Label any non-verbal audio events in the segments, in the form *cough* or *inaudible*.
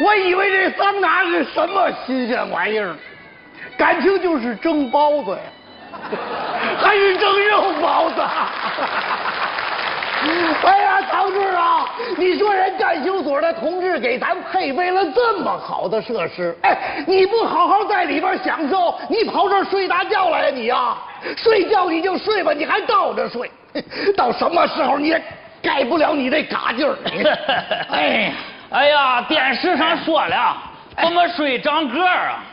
我以为这桑拿是什么新鲜玩意儿，感情就是蒸包子呀，*laughs* 还是蒸肉包子。哎呀，唐志啊，你说人干休所的同志给咱配备了这么好的设施，哎，你不好好在里边享受，你跑这儿睡大觉来呀你呀？睡觉你就睡吧，你还倒着睡，到什么时候你也改不了你这嘎劲儿。*laughs* 哎呀，哎呀，电视上说了，怎么水长个儿啊？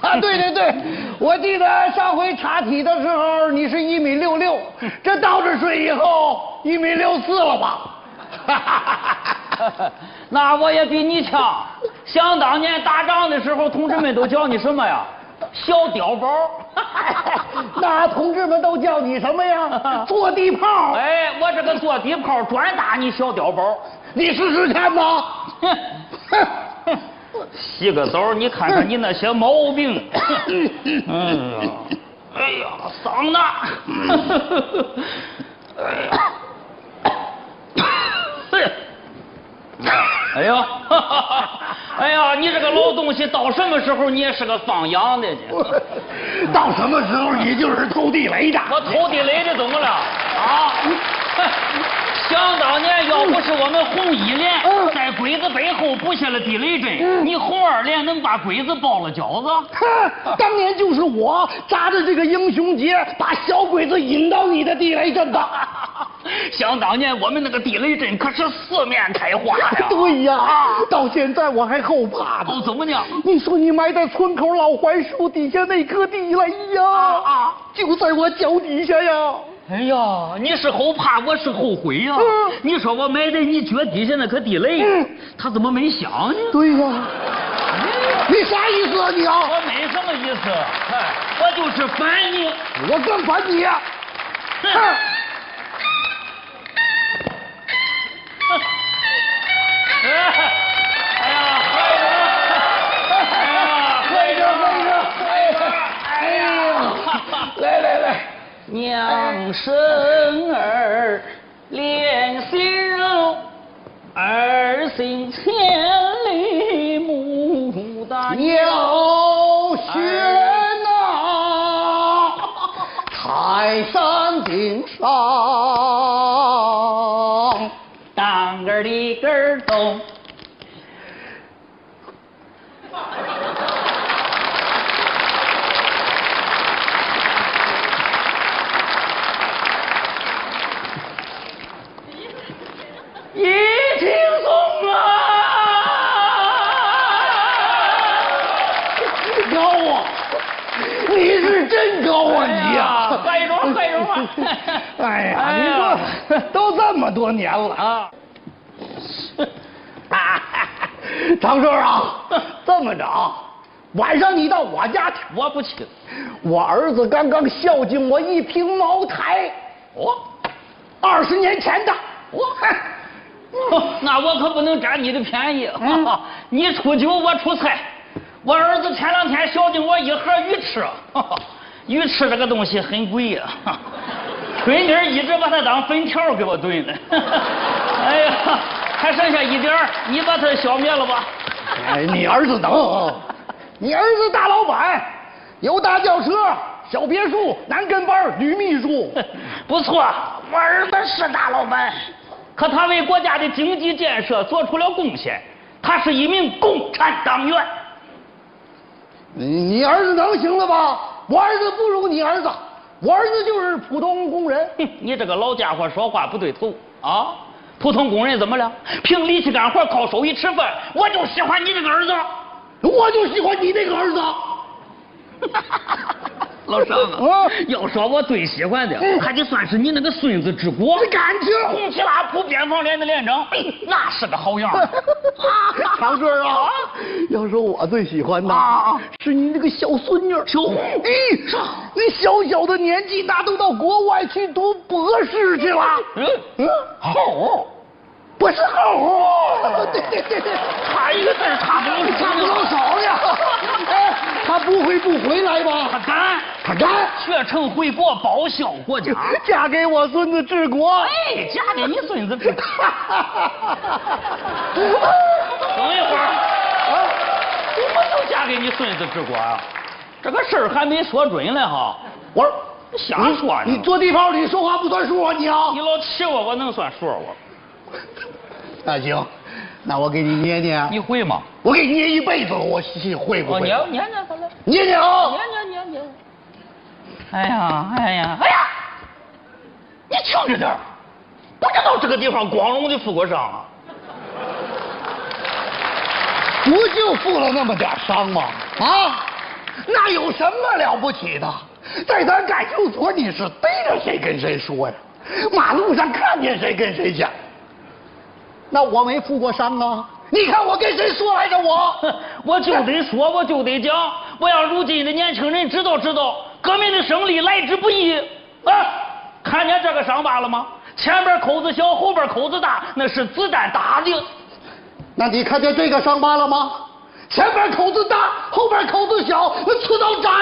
啊，对对对，我记得上回查体的时候你是一米六六，这倒着睡以后一米六四了吧？哈哈哈那我也比你强。想当年打仗的时候，同志们都叫你什么呀？小碉堡。*laughs* 那同志们都叫你什么呀？*laughs* 坐地炮。哎，我这个坐地炮专打你小碉堡，你试试看吧。*laughs* 洗个澡，你看看你那些毛病。哎呀，哎呀，桑拿。哎呀，哎呀，哎呀，你这个老东西，到什么时候你也是个放羊的呢？到什么时候你就是偷地雷的？我偷地雷的怎么了？啊？*laughs* 想当年，要不是我们红一连在鬼子背后布下了地雷阵，你红二连能把鬼子包了饺子？*laughs* 哼，当年就是我扎着这个英雄结，把小鬼子引到你的地雷阵的。*laughs* 想当年，我们那个地雷阵可是四面开花呀！*laughs* 对呀，到现在我还后怕呢。哦，怎么呢？你说你埋在村口老槐树底下那颗地雷呀，啊，就在我脚底下呀。哎呀，你是后怕，我是后悔呀。你说我埋在你脚底下那颗地雷，他怎么没响呢？对呀，你啥意思啊你啊？我没什么意思，哎，我就是烦你，我更烦你。哼。娘生儿连心肉，儿行千里母大鸟血呐，泰山顶上，当个里个咚。*laughs* 哎呀，你说都这么多年了啊！*laughs* 长顺啊，*laughs* 这么着啊，晚上你到我家去。我不去。我儿子刚刚孝敬我一瓶茅台，哦，二十年前的。我，那我可不能占你的便宜。你出酒，我出菜。我儿子前两天孝敬我一盒鱼翅，鱼翅这个东西很贵呀。闺女儿一直把它当粉条给我炖的。哎呀，还剩下一点儿你把它消灭了吧。哎，你儿子能？你儿子大老板，有大轿车、小别墅、男跟班、女秘书。*laughs* 不错，我儿子是大老板，可他为国家的经济建设做出了贡献。他是一名共产党员。你你儿子能行了吧？我儿子不如你儿子，我儿子就是普通工人。哼，你这个老家伙说话不对头啊！普通工人怎么了？凭力气干活，靠手艺吃饭。我就喜欢你这个儿子，我就喜欢你这个儿子。*laughs* 老尚啊，要说我最喜欢的，还得算是你那个孙子之国。这感情，红旗拉普边防连的连长，那是个好样。*laughs* 长顺啊，要说我最喜欢的，是你那个小孙女小红。咦，你小小的年纪，那都到国外去读博士去了。嗯嗯，好。不是猴，*laughs* 对对对对，差一个字差不差不了少呀。*laughs* 哎，他不不会不回来吧他吧？敢，他敢学成回国报效国家。*laughs* 嫁给我孙子治国。哎，嫁给你孙子治国。*laughs* 等一会儿，啊怎么就嫁给你孙子治国啊？这个事儿还没说准呢哈。我说瞎说呢你坐地炮，你说话不算数啊你啊你！老气我，我能算数我？那行，那我给你捏捏，你会吗？我给你捏一辈子，我信会不哦，会？捏捏捏捏啊！捏捏捏捏。哎呀，哎呀，哎呀！你轻着点儿不知道这个地方光荣的负过伤啊？不就负了那么点伤吗？啊，那有什么了不起的？在咱干休所，你是逮着谁跟谁说呀？马路上看见谁跟谁讲。那我没负过伤啊！你看我跟谁说来着？我 *laughs* 哼我就得说，我就得讲，我让如今的年轻人知道知道，革命的胜利来之不易啊！看见这个伤疤了吗？前边口子小，后边口子大，那是子弹打的。那你看见这个伤疤了吗？前边口子大，后边口子小，那刺刀扎的。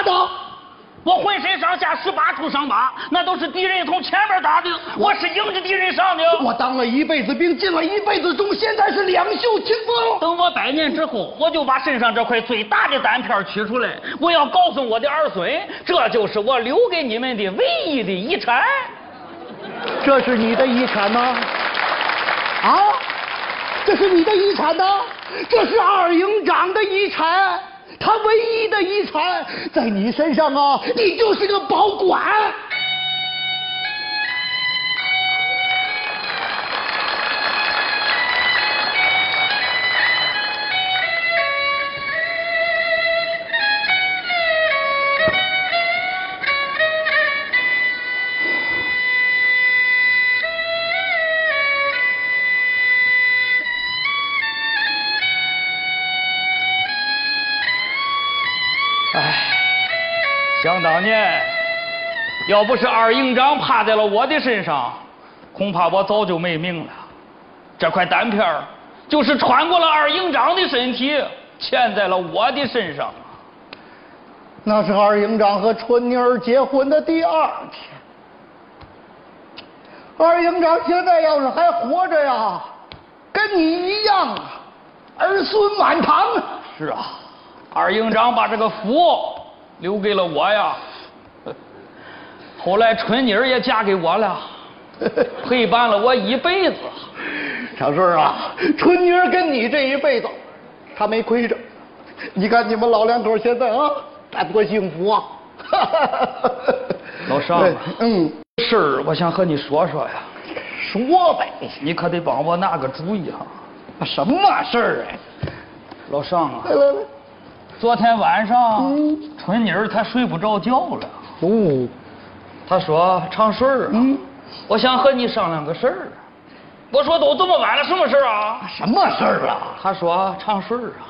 我浑身上下十八处伤疤，那都是敌人从前面打的，我是迎着敌人上的。我当了一辈子兵，进了一辈子中，现在是两袖清风。等我百年之后，我就把身上这块最大的单片取出来，我要告诉我的儿孙，这就是我留给你们的唯一的遗产。这是你的遗产吗？啊，这是你的遗产呢？这是二营长的遗产，他唯一的遗产，在你身上啊，你就是个保管。唉，想当年，要不是二营长趴在了我的身上，恐怕我早就没命了。这块单片儿就是穿过了二营长的身体，嵌在了我的身上。那是二营长和春妮儿结婚的第二天。二营长现在要是还活着呀，跟你一样啊，儿孙满堂啊。是啊，二营长把这个福留给了我呀。*laughs* 后来春妮儿也嫁给我了，*laughs* 陪伴了我一辈子。*laughs* 小顺啊，春妮儿跟你这一辈子，她没亏着。你看你们老两口现在啊，该多幸福啊！老尚嗯，事儿我想和你说说呀，说呗，你可得帮我拿个主意哈。什么事儿啊？老尚啊来，来来，昨天晚上嗯春妮儿她睡不着觉了，哦，她说长顺儿啊，嗯，我想和你商量个事儿。我说都这么晚了，什么事儿啊？什么事儿啊？他说：“长顺儿啊，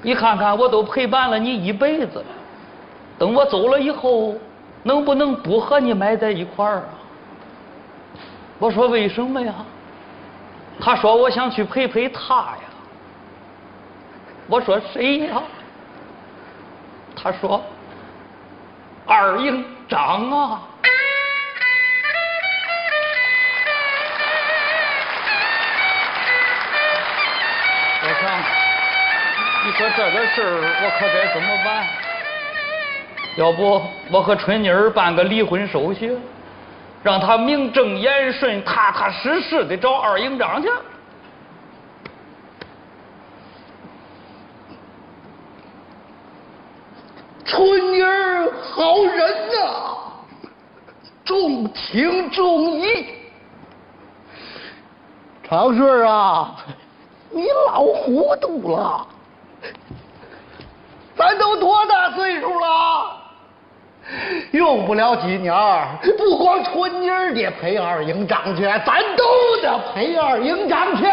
你看看我都陪伴了你一辈子了，等我走了以后，能不能不和你埋在一块儿啊？”我说：“为什么呀？”他说：“我想去陪陪他呀。”我说：“谁呀？”他说：“二营长啊。”我想，你说这个事儿我可该怎么办？要不我和春妮儿办个离婚手续，让他名正言顺、踏踏实实的找二营长去。春妮儿好人呐、重情重义。长顺啊，你老糊涂了。咱都多大岁数了？用不了几年，不光春妮儿得陪二营长去，咱都得陪二营长去。